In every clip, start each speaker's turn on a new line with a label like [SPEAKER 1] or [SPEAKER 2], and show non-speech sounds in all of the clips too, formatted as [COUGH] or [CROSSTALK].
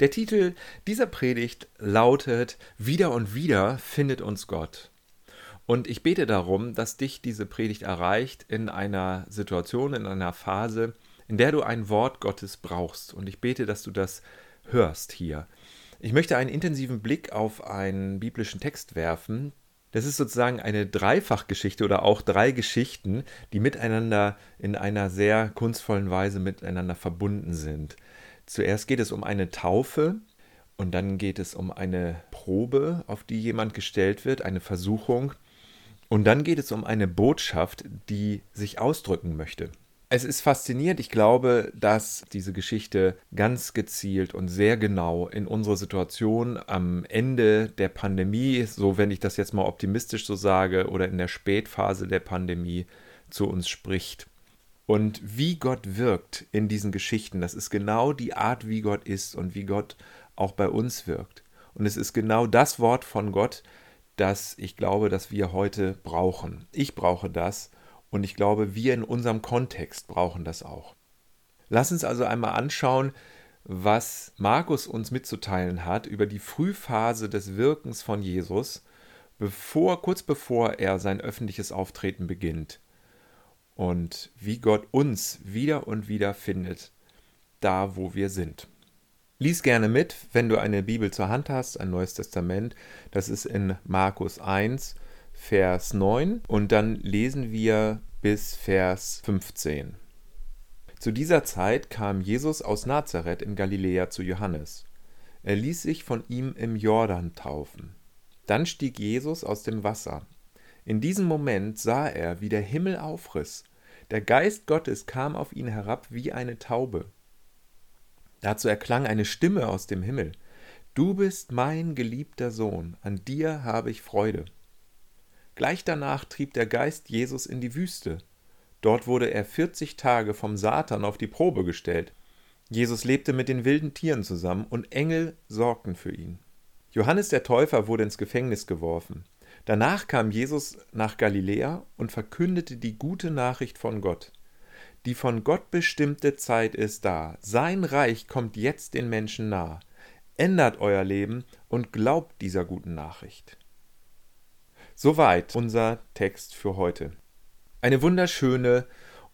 [SPEAKER 1] Der Titel dieser Predigt lautet Wieder und wieder findet uns Gott. Und ich bete darum, dass dich diese Predigt erreicht in einer Situation, in einer Phase, in der du ein Wort Gottes brauchst. Und ich bete, dass du das hörst hier. Ich möchte einen intensiven Blick auf einen biblischen Text werfen. Das ist sozusagen eine Dreifachgeschichte oder auch drei Geschichten, die miteinander in einer sehr kunstvollen Weise miteinander verbunden sind. Zuerst geht es um eine Taufe und dann geht es um eine Probe, auf die jemand gestellt wird, eine Versuchung. Und dann geht es um eine Botschaft, die sich ausdrücken möchte. Es ist faszinierend. Ich glaube, dass diese Geschichte ganz gezielt und sehr genau in unsere Situation am Ende der Pandemie, so wenn ich das jetzt mal optimistisch so sage, oder in der Spätphase der Pandemie zu uns spricht. Und wie Gott wirkt in diesen Geschichten, das ist genau die Art, wie Gott ist und wie Gott auch bei uns wirkt. Und es ist genau das Wort von Gott, das ich glaube, dass wir heute brauchen. Ich brauche das und ich glaube, wir in unserem Kontext brauchen das auch. Lass uns also einmal anschauen, was Markus uns mitzuteilen hat über die Frühphase des Wirkens von Jesus, bevor, kurz bevor er sein öffentliches Auftreten beginnt und wie Gott uns wieder und wieder findet, da wo wir sind. Lies gerne mit, wenn du eine Bibel zur Hand hast, ein Neues Testament. Das ist in Markus 1, Vers 9 und dann lesen wir bis Vers 15. Zu dieser Zeit kam Jesus aus Nazareth in Galiläa zu Johannes. Er ließ sich von ihm im Jordan taufen. Dann stieg Jesus aus dem Wasser. In diesem Moment sah er, wie der Himmel aufriss. Der Geist Gottes kam auf ihn herab wie eine Taube. Dazu erklang eine Stimme aus dem Himmel. Du bist mein geliebter Sohn, an dir habe ich Freude. Gleich danach trieb der Geist Jesus in die Wüste. Dort wurde er vierzig Tage vom Satan auf die Probe gestellt. Jesus lebte mit den wilden Tieren zusammen und Engel sorgten für ihn. Johannes der Täufer wurde ins Gefängnis geworfen. Danach kam Jesus nach Galiläa und verkündete die gute Nachricht von Gott. Die von Gott bestimmte Zeit ist da. Sein Reich kommt jetzt den Menschen nah. Ändert euer Leben und glaubt dieser guten Nachricht. Soweit unser Text für heute. Eine wunderschöne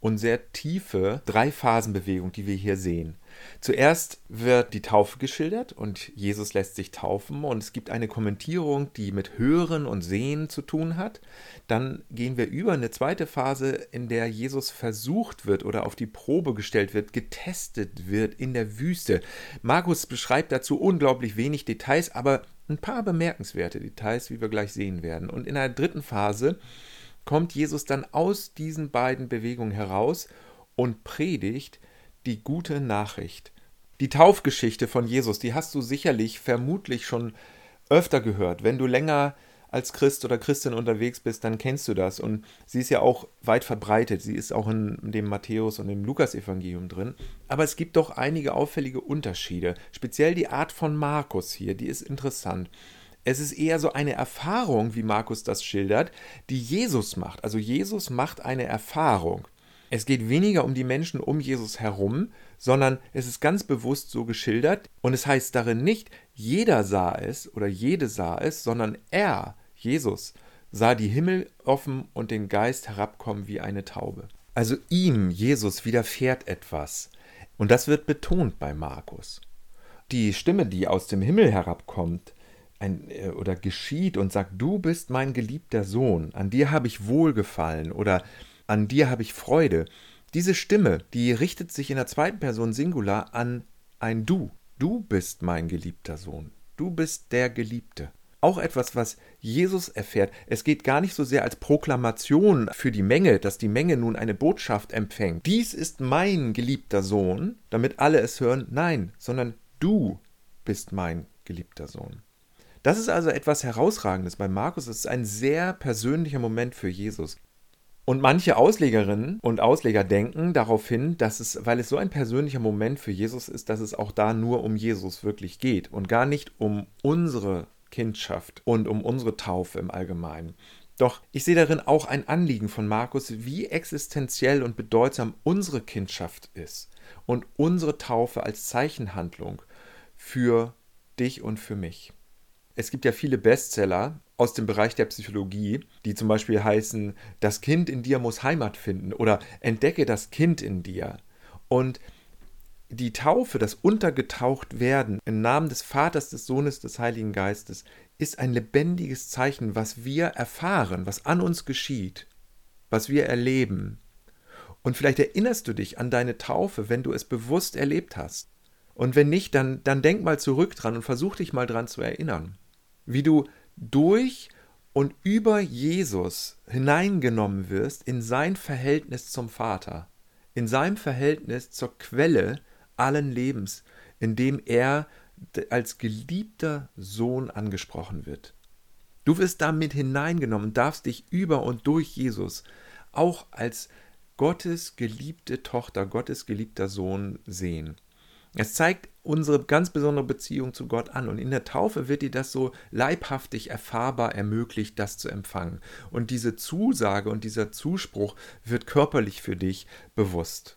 [SPEAKER 1] und sehr tiefe Drei-Phasen-Bewegung, die wir hier sehen. Zuerst wird die Taufe geschildert und Jesus lässt sich taufen und es gibt eine Kommentierung, die mit Hören und Sehen zu tun hat. Dann gehen wir über eine zweite Phase, in der Jesus versucht wird oder auf die Probe gestellt wird, getestet wird in der Wüste. Markus beschreibt dazu unglaublich wenig Details, aber ein paar bemerkenswerte Details, wie wir gleich sehen werden. Und in der dritten Phase kommt Jesus dann aus diesen beiden Bewegungen heraus und predigt die gute Nachricht. Die Taufgeschichte von Jesus, die hast du sicherlich vermutlich schon öfter gehört. Wenn du länger als Christ oder Christin unterwegs bist, dann kennst du das. Und sie ist ja auch weit verbreitet. Sie ist auch in dem Matthäus- und dem Lukas-Evangelium drin. Aber es gibt doch einige auffällige Unterschiede. Speziell die Art von Markus hier, die ist interessant. Es ist eher so eine Erfahrung, wie Markus das schildert, die Jesus macht. Also Jesus macht eine Erfahrung. Es geht weniger um die Menschen um Jesus herum, sondern es ist ganz bewusst so geschildert und es heißt darin nicht, jeder sah es oder jede sah es, sondern er, Jesus, sah die Himmel offen und den Geist herabkommen wie eine Taube. Also ihm, Jesus, widerfährt etwas. Und das wird betont bei Markus. Die Stimme, die aus dem Himmel herabkommt, ein, äh, oder geschieht und sagt, du bist mein geliebter Sohn, an dir habe ich Wohlgefallen oder an dir habe ich Freude. Diese Stimme, die richtet sich in der zweiten Person Singular an ein Du. Du bist mein geliebter Sohn. Du bist der Geliebte. Auch etwas, was Jesus erfährt. Es geht gar nicht so sehr als Proklamation für die Menge, dass die Menge nun eine Botschaft empfängt. Dies ist mein geliebter Sohn, damit alle es hören. Nein, sondern du bist mein geliebter Sohn. Das ist also etwas Herausragendes bei Markus. Es ist ein sehr persönlicher Moment für Jesus. Und manche Auslegerinnen und Ausleger denken darauf hin, dass es, weil es so ein persönlicher Moment für Jesus ist, dass es auch da nur um Jesus wirklich geht und gar nicht um unsere Kindschaft und um unsere Taufe im Allgemeinen. Doch ich sehe darin auch ein Anliegen von Markus, wie existenziell und bedeutsam unsere Kindschaft ist und unsere Taufe als Zeichenhandlung für dich und für mich. Es gibt ja viele Bestseller aus dem Bereich der Psychologie, die zum Beispiel heißen, das Kind in dir muss Heimat finden oder entdecke das Kind in dir. Und die Taufe, das Untergetauchtwerden im Namen des Vaters, des Sohnes, des Heiligen Geistes, ist ein lebendiges Zeichen, was wir erfahren, was an uns geschieht, was wir erleben. Und vielleicht erinnerst du dich an deine Taufe, wenn du es bewusst erlebt hast. Und wenn nicht, dann, dann denk mal zurück dran und versuch dich mal dran zu erinnern. Wie du durch und über Jesus hineingenommen wirst in sein Verhältnis zum Vater, in seinem Verhältnis zur Quelle allen Lebens, in dem er als geliebter Sohn angesprochen wird. Du wirst damit hineingenommen, darfst dich über und durch Jesus auch als Gottes geliebte Tochter, Gottes geliebter Sohn sehen. Es zeigt unsere ganz besondere Beziehung zu Gott an. Und in der Taufe wird dir das so leibhaftig erfahrbar ermöglicht, das zu empfangen. Und diese Zusage und dieser Zuspruch wird körperlich für dich bewusst.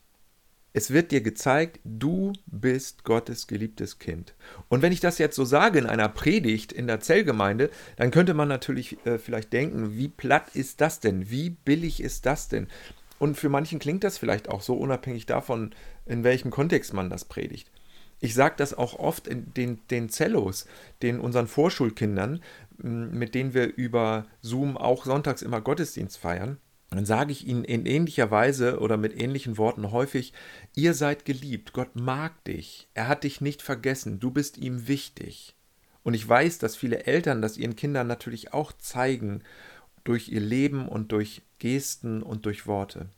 [SPEAKER 1] Es wird dir gezeigt, du bist Gottes geliebtes Kind. Und wenn ich das jetzt so sage in einer Predigt in der Zellgemeinde, dann könnte man natürlich äh, vielleicht denken, wie platt ist das denn? Wie billig ist das denn? Und für manchen klingt das vielleicht auch so, unabhängig davon, in welchem Kontext man das predigt. Ich sage das auch oft den, den Zellos, den unseren Vorschulkindern, mit denen wir über Zoom auch sonntags immer Gottesdienst feiern dann sage ich ihnen in ähnlicher Weise oder mit ähnlichen Worten häufig, ihr seid geliebt, Gott mag dich, er hat dich nicht vergessen, du bist ihm wichtig. Und ich weiß, dass viele Eltern das ihren Kindern natürlich auch zeigen, durch ihr Leben und durch Gesten und durch Worte.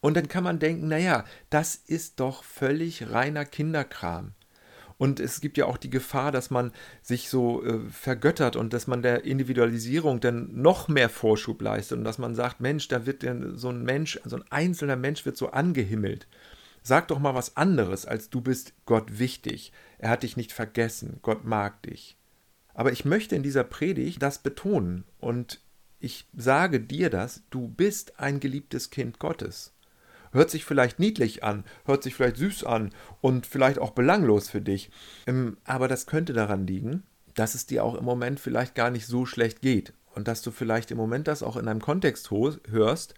[SPEAKER 1] Und dann kann man denken, naja, das ist doch völlig reiner Kinderkram. Und es gibt ja auch die Gefahr, dass man sich so äh, vergöttert und dass man der Individualisierung dann noch mehr Vorschub leistet und dass man sagt, Mensch, da wird so ein Mensch, so ein einzelner Mensch wird so angehimmelt. Sag doch mal was anderes, als du bist Gott wichtig. Er hat dich nicht vergessen. Gott mag dich. Aber ich möchte in dieser Predigt das betonen und ich sage dir das, du bist ein geliebtes Kind Gottes. Hört sich vielleicht niedlich an, hört sich vielleicht süß an und vielleicht auch belanglos für dich. Ähm, aber das könnte daran liegen, dass es dir auch im Moment vielleicht gar nicht so schlecht geht und dass du vielleicht im Moment das auch in einem Kontext hörst,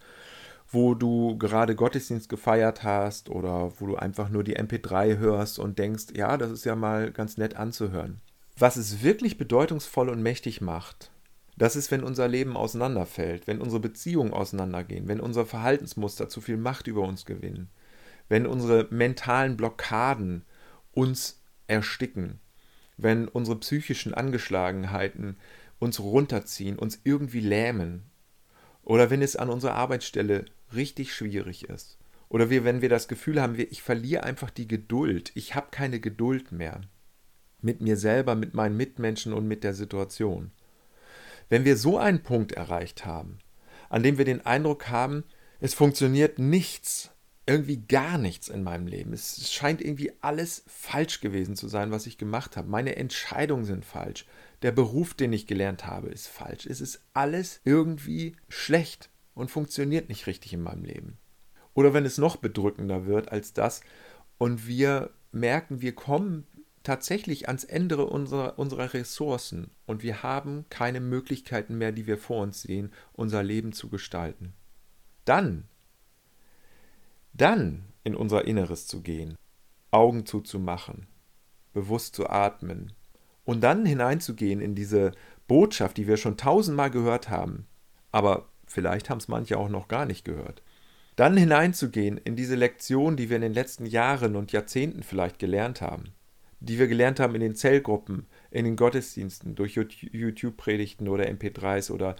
[SPEAKER 1] wo du gerade Gottesdienst gefeiert hast oder wo du einfach nur die MP3 hörst und denkst, ja, das ist ja mal ganz nett anzuhören. Was es wirklich bedeutungsvoll und mächtig macht, das ist, wenn unser Leben auseinanderfällt, wenn unsere Beziehungen auseinandergehen, wenn unsere Verhaltensmuster zu viel Macht über uns gewinnen, wenn unsere mentalen Blockaden uns ersticken, wenn unsere psychischen Angeschlagenheiten uns runterziehen, uns irgendwie lähmen, oder wenn es an unserer Arbeitsstelle richtig schwierig ist, oder wir, wenn wir das Gefühl haben, ich verliere einfach die Geduld, ich habe keine Geduld mehr mit mir selber, mit meinen Mitmenschen und mit der Situation. Wenn wir so einen Punkt erreicht haben, an dem wir den Eindruck haben, es funktioniert nichts, irgendwie gar nichts in meinem Leben. Es scheint irgendwie alles falsch gewesen zu sein, was ich gemacht habe. Meine Entscheidungen sind falsch. Der Beruf, den ich gelernt habe, ist falsch. Es ist alles irgendwie schlecht und funktioniert nicht richtig in meinem Leben. Oder wenn es noch bedrückender wird als das und wir merken, wir kommen tatsächlich ans Ende unserer, unserer Ressourcen und wir haben keine Möglichkeiten mehr, die wir vor uns sehen, unser Leben zu gestalten. Dann, dann in unser Inneres zu gehen, Augen zuzumachen, bewusst zu atmen und dann hineinzugehen in diese Botschaft, die wir schon tausendmal gehört haben, aber vielleicht haben es manche auch noch gar nicht gehört. Dann hineinzugehen in diese Lektion, die wir in den letzten Jahren und Jahrzehnten vielleicht gelernt haben die wir gelernt haben in den Zellgruppen, in den Gottesdiensten, durch YouTube-Predigten oder MP3s oder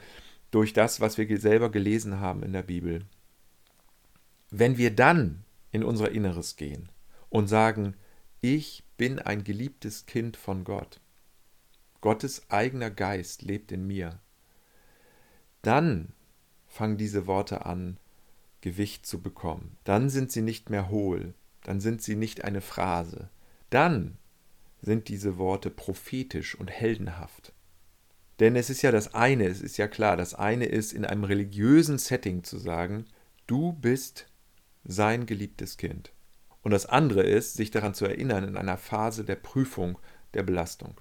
[SPEAKER 1] durch das, was wir selber gelesen haben in der Bibel. Wenn wir dann in unser Inneres gehen und sagen, ich bin ein geliebtes Kind von Gott, Gottes eigener Geist lebt in mir, dann fangen diese Worte an, Gewicht zu bekommen. Dann sind sie nicht mehr hohl, dann sind sie nicht eine Phrase. Dann sind diese Worte prophetisch und heldenhaft. Denn es ist ja das eine, es ist ja klar, das eine ist in einem religiösen Setting zu sagen, du bist sein geliebtes Kind. Und das andere ist, sich daran zu erinnern in einer Phase der Prüfung, der Belastung.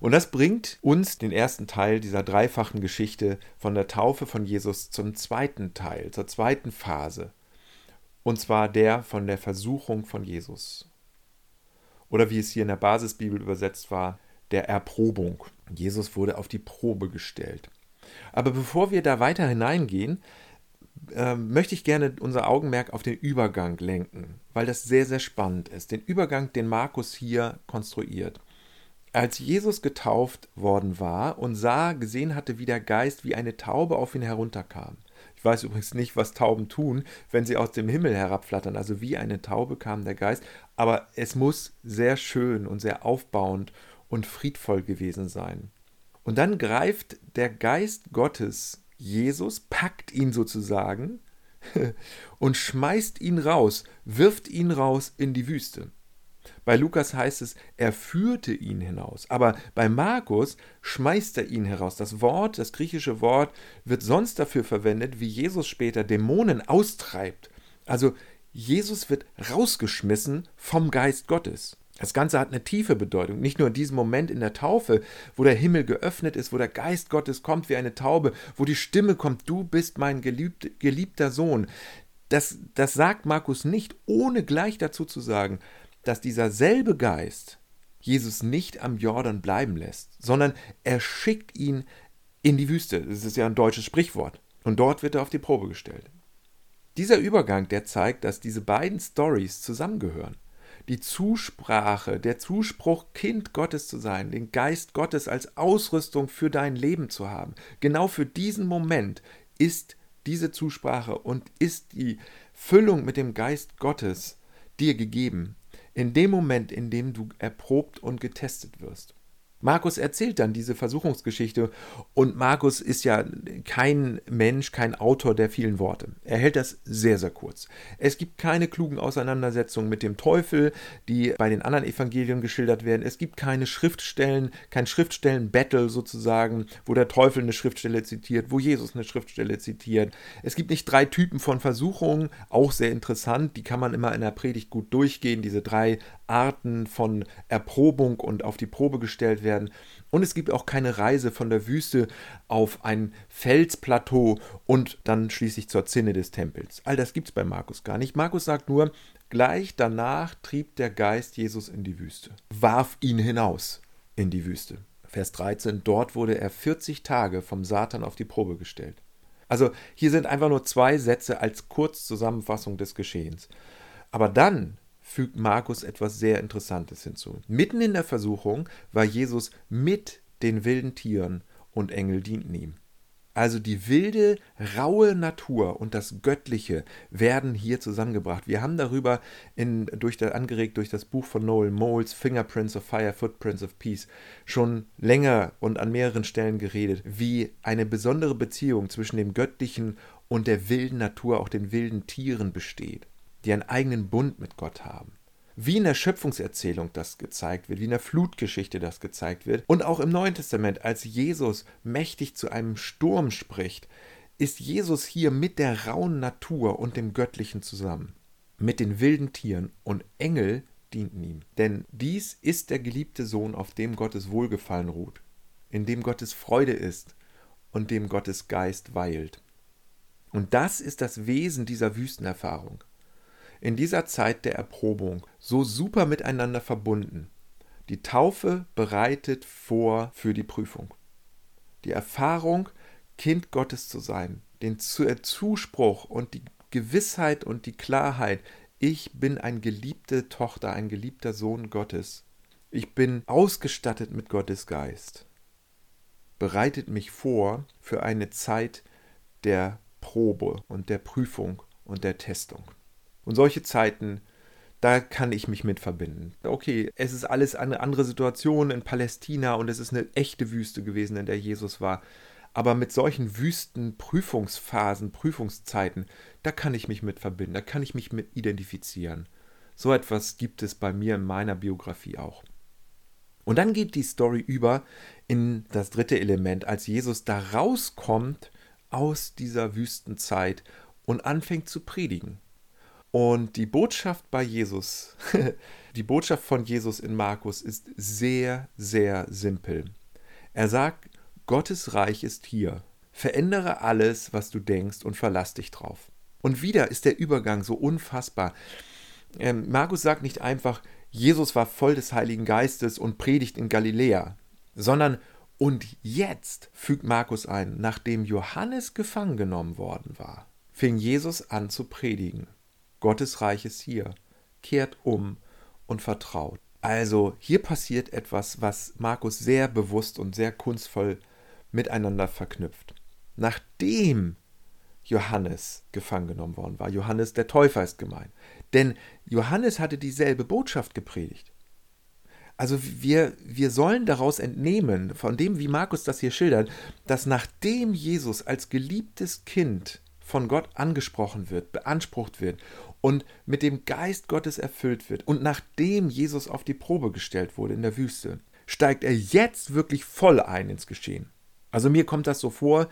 [SPEAKER 1] Und das bringt uns den ersten Teil dieser dreifachen Geschichte von der Taufe von Jesus zum zweiten Teil, zur zweiten Phase. Und zwar der von der Versuchung von Jesus. Oder wie es hier in der Basisbibel übersetzt war, der Erprobung. Jesus wurde auf die Probe gestellt. Aber bevor wir da weiter hineingehen, äh, möchte ich gerne unser Augenmerk auf den Übergang lenken, weil das sehr, sehr spannend ist. Den Übergang, den Markus hier konstruiert. Als Jesus getauft worden war und sah, gesehen hatte, wie der Geist wie eine Taube auf ihn herunterkam. Ich weiß übrigens nicht, was Tauben tun, wenn sie aus dem Himmel herabflattern. Also wie eine Taube kam der Geist. Aber es muss sehr schön und sehr aufbauend und friedvoll gewesen sein. Und dann greift der Geist Gottes Jesus, packt ihn sozusagen [LAUGHS] und schmeißt ihn raus, wirft ihn raus in die Wüste. Bei Lukas heißt es, er führte ihn hinaus. Aber bei Markus schmeißt er ihn heraus. Das Wort, das griechische Wort, wird sonst dafür verwendet, wie Jesus später Dämonen austreibt. Also Jesus wird rausgeschmissen vom Geist Gottes. Das Ganze hat eine tiefe Bedeutung. Nicht nur in diesem Moment in der Taufe, wo der Himmel geöffnet ist, wo der Geist Gottes kommt wie eine Taube, wo die Stimme kommt, du bist mein geliebt, geliebter Sohn. Das, das sagt Markus nicht, ohne gleich dazu zu sagen, dass dieser selbe Geist Jesus nicht am Jordan bleiben lässt, sondern er schickt ihn in die Wüste. Das ist ja ein deutsches Sprichwort. Und dort wird er auf die Probe gestellt. Dieser Übergang, der zeigt, dass diese beiden Stories zusammengehören. Die Zusprache, der Zuspruch, Kind Gottes zu sein, den Geist Gottes als Ausrüstung für dein Leben zu haben. Genau für diesen Moment ist diese Zusprache und ist die Füllung mit dem Geist Gottes dir gegeben in dem Moment, in dem du erprobt und getestet wirst. Markus erzählt dann diese Versuchungsgeschichte und Markus ist ja kein Mensch, kein Autor der vielen Worte. Er hält das sehr, sehr kurz. Es gibt keine klugen Auseinandersetzungen mit dem Teufel, die bei den anderen Evangelien geschildert werden. Es gibt keine Schriftstellen, kein Schriftstellen-Battle sozusagen, wo der Teufel eine Schriftstelle zitiert, wo Jesus eine Schriftstelle zitiert. Es gibt nicht drei Typen von Versuchungen, auch sehr interessant, die kann man immer in der Predigt gut durchgehen, diese drei Arten von Erprobung und auf die Probe gestellt werden. Und es gibt auch keine Reise von der Wüste auf ein Felsplateau und dann schließlich zur Zinne des Tempels. All das gibt es bei Markus gar nicht. Markus sagt nur, gleich danach trieb der Geist Jesus in die Wüste, warf ihn hinaus in die Wüste. Vers 13, dort wurde er 40 Tage vom Satan auf die Probe gestellt. Also hier sind einfach nur zwei Sätze als Kurzzusammenfassung des Geschehens. Aber dann fügt Markus etwas sehr Interessantes hinzu. Mitten in der Versuchung war Jesus mit den wilden Tieren und Engel dienten ihm. Also die wilde, raue Natur und das Göttliche werden hier zusammengebracht. Wir haben darüber in, durch der, angeregt durch das Buch von Noel Moles, Fingerprints of Fire, Footprints of Peace, schon länger und an mehreren Stellen geredet, wie eine besondere Beziehung zwischen dem Göttlichen und der wilden Natur, auch den wilden Tieren besteht die einen eigenen Bund mit Gott haben. Wie in der Schöpfungserzählung das gezeigt wird, wie in der Flutgeschichte das gezeigt wird und auch im Neuen Testament, als Jesus mächtig zu einem Sturm spricht, ist Jesus hier mit der rauen Natur und dem Göttlichen zusammen, mit den wilden Tieren und Engel dienten ihm. Denn dies ist der geliebte Sohn, auf dem Gottes Wohlgefallen ruht, in dem Gottes Freude ist und dem Gottes Geist weilt. Und das ist das Wesen dieser Wüstenerfahrung in dieser Zeit der Erprobung so super miteinander verbunden. Die Taufe bereitet vor für die Prüfung. Die Erfahrung, Kind Gottes zu sein, den Zuspruch und die Gewissheit und die Klarheit, ich bin eine geliebte Tochter, ein geliebter Sohn Gottes. Ich bin ausgestattet mit Gottes Geist. Bereitet mich vor für eine Zeit der Probe und der Prüfung und der Testung. Und solche Zeiten, da kann ich mich mit verbinden. Okay, es ist alles eine andere Situation in Palästina und es ist eine echte Wüste gewesen, in der Jesus war. Aber mit solchen Wüsten, Prüfungsphasen, Prüfungszeiten, da kann ich mich mit verbinden, da kann ich mich mit identifizieren. So etwas gibt es bei mir in meiner Biografie auch. Und dann geht die Story über in das dritte Element, als Jesus da rauskommt aus dieser Wüstenzeit und anfängt zu predigen. Und die Botschaft bei Jesus, [LAUGHS] die Botschaft von Jesus in Markus ist sehr, sehr simpel. Er sagt, Gottes Reich ist hier. Verändere alles, was du denkst und verlass dich drauf. Und wieder ist der Übergang so unfassbar. Ähm, Markus sagt nicht einfach, Jesus war voll des Heiligen Geistes und predigt in Galiläa, sondern und jetzt fügt Markus ein, nachdem Johannes gefangen genommen worden war, fing Jesus an zu predigen. Gottes Reich ist hier, kehrt um und vertraut. Also hier passiert etwas, was Markus sehr bewusst und sehr kunstvoll miteinander verknüpft. Nachdem Johannes gefangen genommen worden war, Johannes der Täufer ist gemeint, denn Johannes hatte dieselbe Botschaft gepredigt. Also wir, wir sollen daraus entnehmen, von dem, wie Markus das hier schildert, dass nachdem Jesus als geliebtes Kind von Gott angesprochen wird, beansprucht wird und mit dem Geist Gottes erfüllt wird und nachdem Jesus auf die Probe gestellt wurde in der Wüste, steigt er jetzt wirklich voll ein ins Geschehen. Also mir kommt das so vor,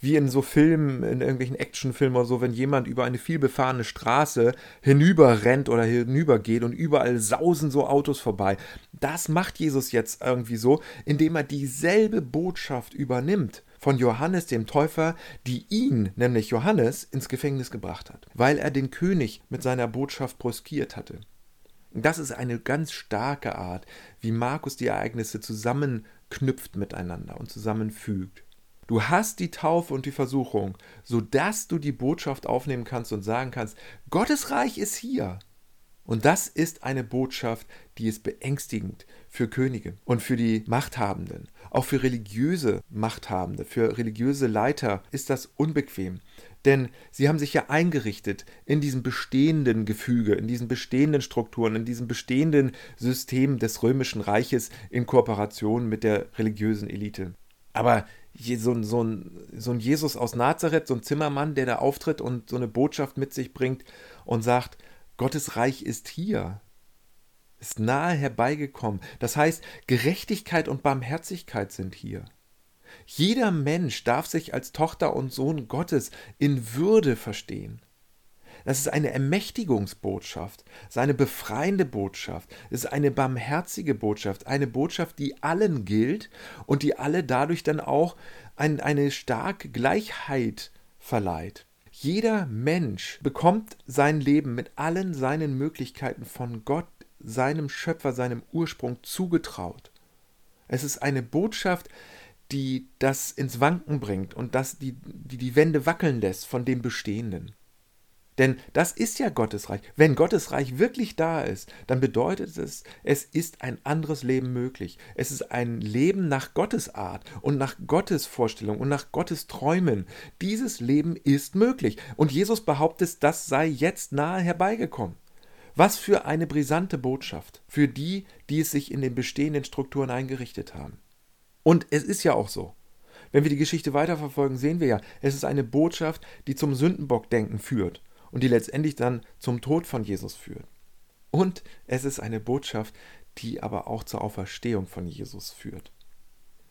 [SPEAKER 1] wie in so Filmen, in irgendwelchen Actionfilmen oder so, wenn jemand über eine vielbefahrene Straße hinüberrennt oder hinübergeht und überall sausen so Autos vorbei. Das macht Jesus jetzt irgendwie so, indem er dieselbe Botschaft übernimmt von Johannes dem Täufer, die ihn, nämlich Johannes, ins Gefängnis gebracht hat, weil er den König mit seiner Botschaft brüskiert hatte. Das ist eine ganz starke Art, wie Markus die Ereignisse zusammenknüpft miteinander und zusammenfügt. Du hast die Taufe und die Versuchung, sodass du die Botschaft aufnehmen kannst und sagen kannst, Gottes Reich ist hier. Und das ist eine Botschaft, die ist beängstigend für Könige und für die Machthabenden. Auch für religiöse Machthabende, für religiöse Leiter ist das unbequem. Denn sie haben sich ja eingerichtet in diesem bestehenden Gefüge, in diesen bestehenden Strukturen, in diesem bestehenden System des römischen Reiches in Kooperation mit der religiösen Elite. Aber so, ein, so, ein, so ein Jesus aus Nazareth, so ein Zimmermann, der da auftritt und so eine Botschaft mit sich bringt und sagt, Gottes Reich ist hier, ist nahe herbeigekommen. Das heißt, Gerechtigkeit und Barmherzigkeit sind hier. Jeder Mensch darf sich als Tochter und Sohn Gottes in Würde verstehen. Das ist eine Ermächtigungsbotschaft, es ist eine befreiende Botschaft, es ist eine barmherzige Botschaft, eine Botschaft, die allen gilt und die alle dadurch dann auch ein, eine starke Gleichheit verleiht. Jeder Mensch bekommt sein Leben mit allen seinen Möglichkeiten von Gott, seinem Schöpfer, seinem Ursprung zugetraut. Es ist eine Botschaft, die das ins Wanken bringt und das die, die die Wände wackeln lässt von dem Bestehenden. Denn das ist ja Gottes Reich. Wenn Gottes Reich wirklich da ist, dann bedeutet es, es ist ein anderes Leben möglich. Es ist ein Leben nach Gottes Art und nach Gottes Vorstellung und nach Gottes Träumen. Dieses Leben ist möglich. Und Jesus behauptet, das sei jetzt nahe herbeigekommen. Was für eine brisante Botschaft für die, die es sich in den bestehenden Strukturen eingerichtet haben. Und es ist ja auch so. Wenn wir die Geschichte weiterverfolgen, sehen wir ja, es ist eine Botschaft, die zum Sündenbockdenken führt und die letztendlich dann zum Tod von Jesus führt. Und es ist eine Botschaft, die aber auch zur Auferstehung von Jesus führt.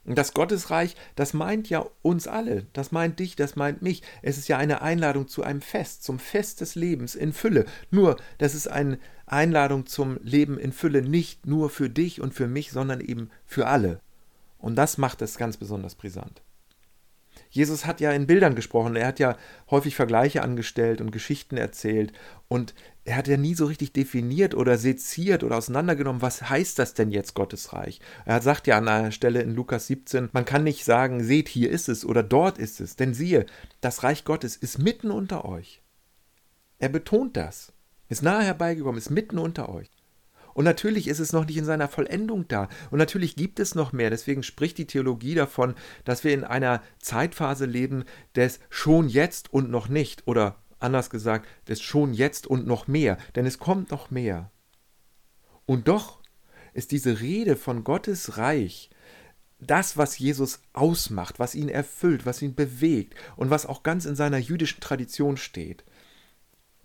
[SPEAKER 1] Und das Gottesreich, das meint ja uns alle, das meint dich, das meint mich. Es ist ja eine Einladung zu einem Fest, zum Fest des Lebens in Fülle. Nur, das ist eine Einladung zum Leben in Fülle, nicht nur für dich und für mich, sondern eben für alle. Und das macht es ganz besonders brisant. Jesus hat ja in Bildern gesprochen, er hat ja häufig Vergleiche angestellt und Geschichten erzählt und er hat ja nie so richtig definiert oder seziert oder auseinandergenommen, was heißt das denn jetzt Gottes Reich? Er sagt ja an einer Stelle in Lukas 17, man kann nicht sagen, seht, hier ist es oder dort ist es, denn siehe, das Reich Gottes ist mitten unter euch. Er betont das, ist nahe herbeigekommen, ist mitten unter euch. Und natürlich ist es noch nicht in seiner Vollendung da. Und natürlich gibt es noch mehr. Deswegen spricht die Theologie davon, dass wir in einer Zeitphase leben des schon jetzt und noch nicht. Oder anders gesagt, des schon jetzt und noch mehr. Denn es kommt noch mehr. Und doch ist diese Rede von Gottes Reich das, was Jesus ausmacht, was ihn erfüllt, was ihn bewegt und was auch ganz in seiner jüdischen Tradition steht.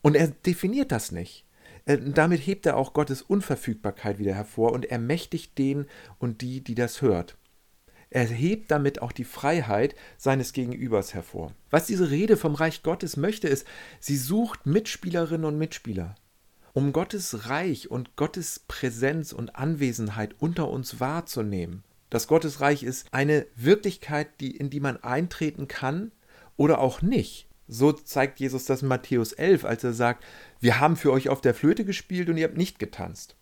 [SPEAKER 1] Und er definiert das nicht. Äh, damit hebt er auch Gottes Unverfügbarkeit wieder hervor und ermächtigt den und die, die das hört. Er hebt damit auch die Freiheit seines Gegenübers hervor. Was diese Rede vom Reich Gottes möchte, ist, sie sucht Mitspielerinnen und Mitspieler, um Gottes Reich und Gottes Präsenz und Anwesenheit unter uns wahrzunehmen. Das Gottesreich ist eine Wirklichkeit, die, in die man eintreten kann oder auch nicht. So zeigt Jesus das in Matthäus 11, als er sagt, wir haben für euch auf der Flöte gespielt und ihr habt nicht getanzt.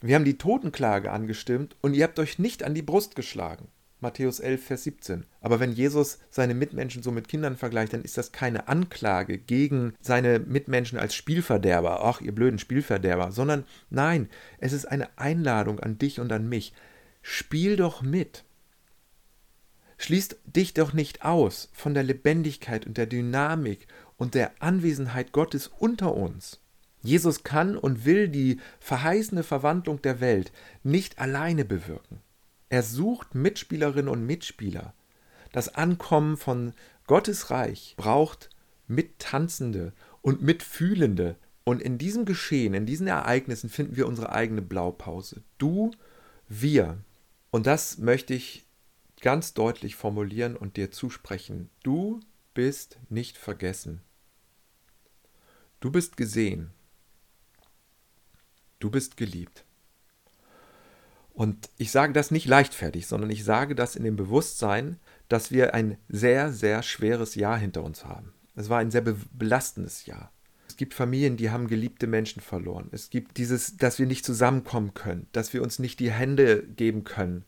[SPEAKER 1] Wir haben die Totenklage angestimmt und ihr habt euch nicht an die Brust geschlagen. Matthäus 11, Vers 17. Aber wenn Jesus seine Mitmenschen so mit Kindern vergleicht, dann ist das keine Anklage gegen seine Mitmenschen als Spielverderber, ach, ihr blöden Spielverderber, sondern nein, es ist eine Einladung an dich und an mich. Spiel doch mit. Schließt dich doch nicht aus von der Lebendigkeit und der Dynamik und der Anwesenheit Gottes unter uns. Jesus kann und will die verheißene Verwandlung der Welt nicht alleine bewirken. Er sucht Mitspielerinnen und Mitspieler. Das Ankommen von Gottes Reich braucht Mittanzende und Mitfühlende. Und in diesem Geschehen, in diesen Ereignissen finden wir unsere eigene Blaupause. Du, wir. Und das möchte ich ganz deutlich formulieren und dir zusprechen. Du bist nicht vergessen. Du bist gesehen. Du bist geliebt. Und ich sage das nicht leichtfertig, sondern ich sage das in dem Bewusstsein, dass wir ein sehr, sehr schweres Jahr hinter uns haben. Es war ein sehr belastendes Jahr. Es gibt Familien, die haben geliebte Menschen verloren. Es gibt dieses, dass wir nicht zusammenkommen können, dass wir uns nicht die Hände geben können,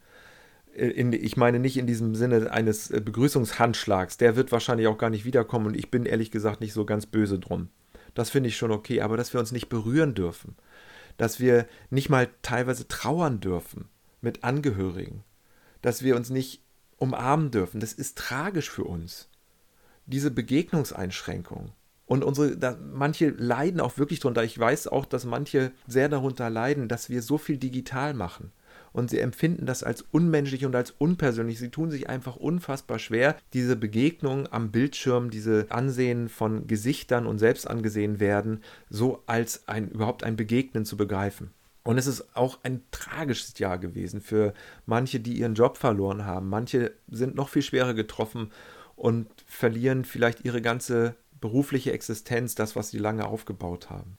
[SPEAKER 1] in, ich meine nicht in diesem Sinne eines äh, Begrüßungshandschlags, der wird wahrscheinlich auch gar nicht wiederkommen und ich bin ehrlich gesagt nicht so ganz böse drum. Das finde ich schon okay, aber dass wir uns nicht berühren dürfen, dass wir nicht mal teilweise trauern dürfen mit Angehörigen, dass wir uns nicht umarmen dürfen, das ist tragisch für uns. Diese Begegnungseinschränkung. Und unsere, da, manche leiden auch wirklich darunter. Ich weiß auch, dass manche sehr darunter leiden, dass wir so viel digital machen und sie empfinden das als unmenschlich und als unpersönlich. Sie tun sich einfach unfassbar schwer, diese Begegnung am Bildschirm, diese Ansehen von Gesichtern und selbst angesehen werden, so als ein überhaupt ein Begegnen zu begreifen. Und es ist auch ein tragisches Jahr gewesen für manche, die ihren Job verloren haben. Manche sind noch viel schwerer getroffen und verlieren vielleicht ihre ganze berufliche Existenz, das, was sie lange aufgebaut haben.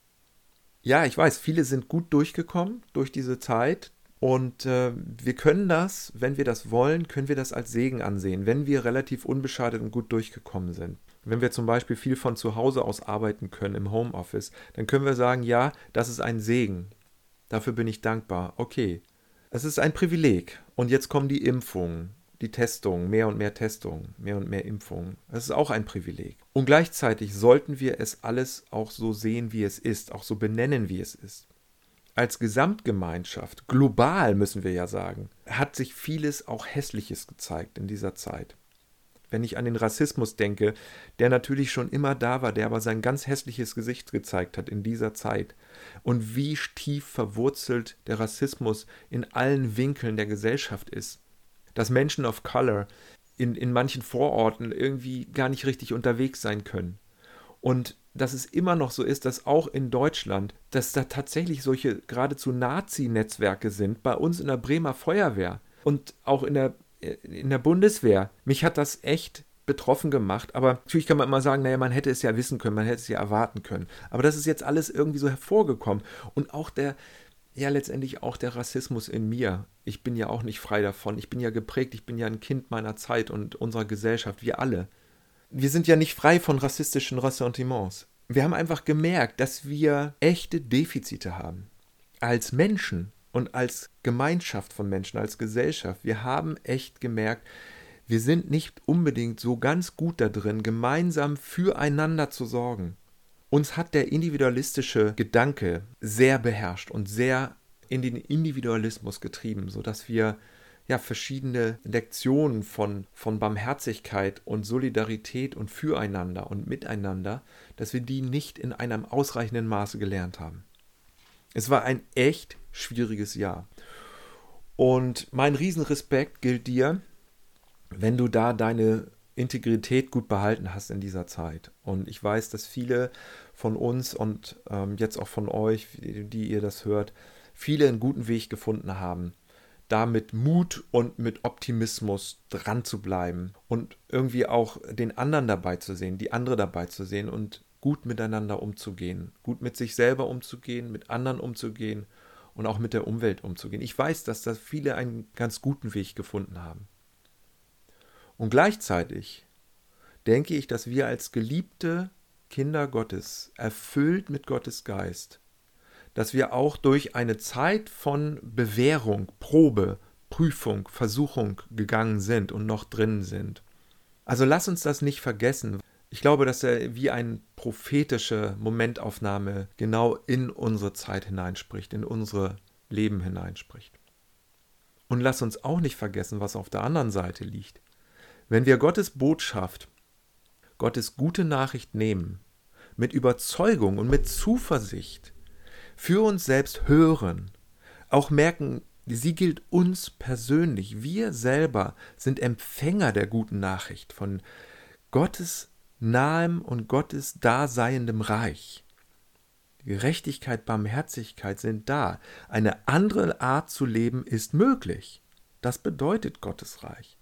[SPEAKER 1] Ja, ich weiß, viele sind gut durchgekommen durch diese Zeit. Und äh, wir können das, wenn wir das wollen, können wir das als Segen ansehen, wenn wir relativ unbeschadet und gut durchgekommen sind. Wenn wir zum Beispiel viel von zu Hause aus arbeiten können im Homeoffice, dann können wir sagen, ja, das ist ein Segen. Dafür bin ich dankbar. Okay. Es ist ein Privileg. Und jetzt kommen die Impfungen, die Testungen, mehr und mehr Testungen, mehr und mehr Impfungen. Es ist auch ein Privileg. Und gleichzeitig sollten wir es alles auch so sehen, wie es ist, auch so benennen, wie es ist als Gesamtgemeinschaft, global müssen wir ja sagen, hat sich vieles auch Hässliches gezeigt in dieser Zeit. Wenn ich an den Rassismus denke, der natürlich schon immer da war, der aber sein ganz hässliches Gesicht gezeigt hat in dieser Zeit. Und wie tief verwurzelt der Rassismus in allen Winkeln der Gesellschaft ist. Dass Menschen of Color in, in manchen Vororten irgendwie gar nicht richtig unterwegs sein können. Und dass es immer noch so ist, dass auch in Deutschland, dass da tatsächlich solche geradezu Nazi-Netzwerke sind, bei uns in der Bremer Feuerwehr und auch in der, in der Bundeswehr. Mich hat das echt betroffen gemacht, aber natürlich kann man immer sagen, naja, man hätte es ja wissen können, man hätte es ja erwarten können. Aber das ist jetzt alles irgendwie so hervorgekommen. Und auch der, ja, letztendlich auch der Rassismus in mir. Ich bin ja auch nicht frei davon. Ich bin ja geprägt, ich bin ja ein Kind meiner Zeit und unserer Gesellschaft, wir alle wir sind ja nicht frei von rassistischen Ressentiments. Wir haben einfach gemerkt, dass wir echte Defizite haben. Als Menschen und als Gemeinschaft von Menschen, als Gesellschaft. Wir haben echt gemerkt, wir sind nicht unbedingt so ganz gut da drin, gemeinsam füreinander zu sorgen. Uns hat der individualistische Gedanke sehr beherrscht und sehr in den Individualismus getrieben, sodass wir ja, verschiedene Lektionen von, von Barmherzigkeit und Solidarität und Füreinander und Miteinander, dass wir die nicht in einem ausreichenden Maße gelernt haben. Es war ein echt schwieriges Jahr. Und mein Riesenrespekt gilt dir, wenn du da deine Integrität gut behalten hast in dieser Zeit. Und ich weiß, dass viele von uns und ähm, jetzt auch von euch, die ihr das hört, viele einen guten Weg gefunden haben, da mit Mut und mit Optimismus dran zu bleiben und irgendwie auch den anderen dabei zu sehen, die andere dabei zu sehen und gut miteinander umzugehen, gut mit sich selber umzugehen, mit anderen umzugehen und auch mit der Umwelt umzugehen. Ich weiß, dass da viele einen ganz guten Weg gefunden haben. Und gleichzeitig denke ich, dass wir als geliebte Kinder Gottes, erfüllt mit Gottes Geist, dass wir auch durch eine Zeit von Bewährung, Probe, Prüfung, Versuchung gegangen sind und noch drin sind. Also lass uns das nicht vergessen. Ich glaube, dass er wie eine prophetische Momentaufnahme genau in unsere Zeit hineinspricht, in unsere Leben hineinspricht. Und lass uns auch nicht vergessen, was auf der anderen Seite liegt. Wenn wir Gottes Botschaft, Gottes gute Nachricht nehmen, mit Überzeugung und mit Zuversicht, für uns selbst hören, auch merken, sie gilt uns persönlich. Wir selber sind Empfänger der guten Nachricht von Gottes nahem und Gottes daseiendem Reich. Gerechtigkeit, Barmherzigkeit sind da. Eine andere Art zu leben ist möglich. Das bedeutet Gottes Reich.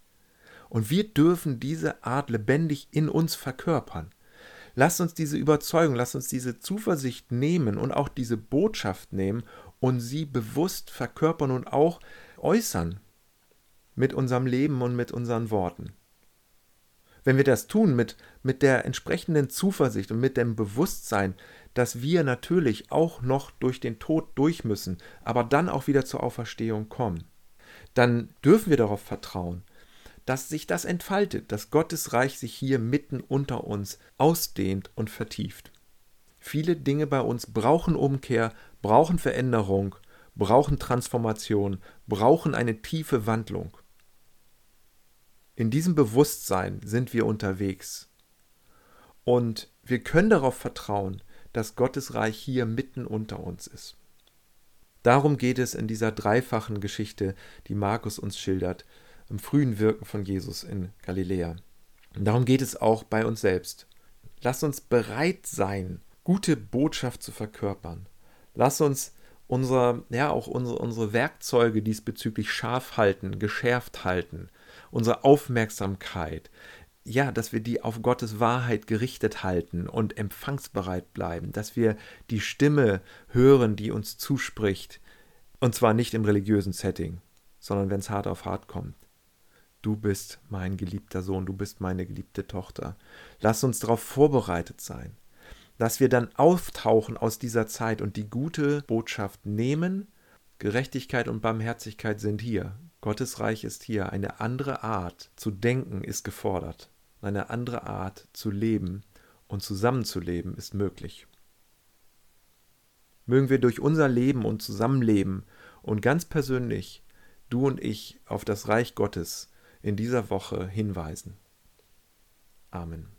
[SPEAKER 1] Und wir dürfen diese Art lebendig in uns verkörpern. Lasst uns diese Überzeugung, lasst uns diese Zuversicht nehmen und auch diese Botschaft nehmen und sie bewusst verkörpern und auch äußern mit unserem Leben und mit unseren Worten. Wenn wir das tun mit, mit der entsprechenden Zuversicht und mit dem Bewusstsein, dass wir natürlich auch noch durch den Tod durch müssen, aber dann auch wieder zur Auferstehung kommen, dann dürfen wir darauf vertrauen, dass sich das entfaltet, dass Gottes Reich sich hier mitten unter uns ausdehnt und vertieft. Viele Dinge bei uns brauchen Umkehr, brauchen Veränderung, brauchen Transformation, brauchen eine tiefe Wandlung. In diesem Bewusstsein sind wir unterwegs. Und wir können darauf vertrauen, dass Gottes Reich hier mitten unter uns ist. Darum geht es in dieser dreifachen Geschichte, die Markus uns schildert, im frühen Wirken von Jesus in Galiläa. Und darum geht es auch bei uns selbst. Lass uns bereit sein, gute Botschaft zu verkörpern. Lass uns unser, ja, auch unsere, unsere Werkzeuge diesbezüglich scharf halten, geschärft halten, unsere Aufmerksamkeit, ja, dass wir die auf Gottes Wahrheit gerichtet halten und empfangsbereit bleiben, dass wir die Stimme hören, die uns zuspricht, und zwar nicht im religiösen Setting, sondern wenn es hart auf hart kommt du bist mein geliebter Sohn, du bist meine geliebte Tochter. Lass uns darauf vorbereitet sein, dass wir dann auftauchen aus dieser Zeit und die gute Botschaft nehmen. Gerechtigkeit und Barmherzigkeit sind hier. Gottes Reich ist hier. Eine andere Art zu denken ist gefordert. Eine andere Art zu leben und zusammenzuleben ist möglich. Mögen wir durch unser Leben und Zusammenleben und ganz persönlich, du und ich, auf das Reich Gottes in dieser Woche hinweisen. Amen.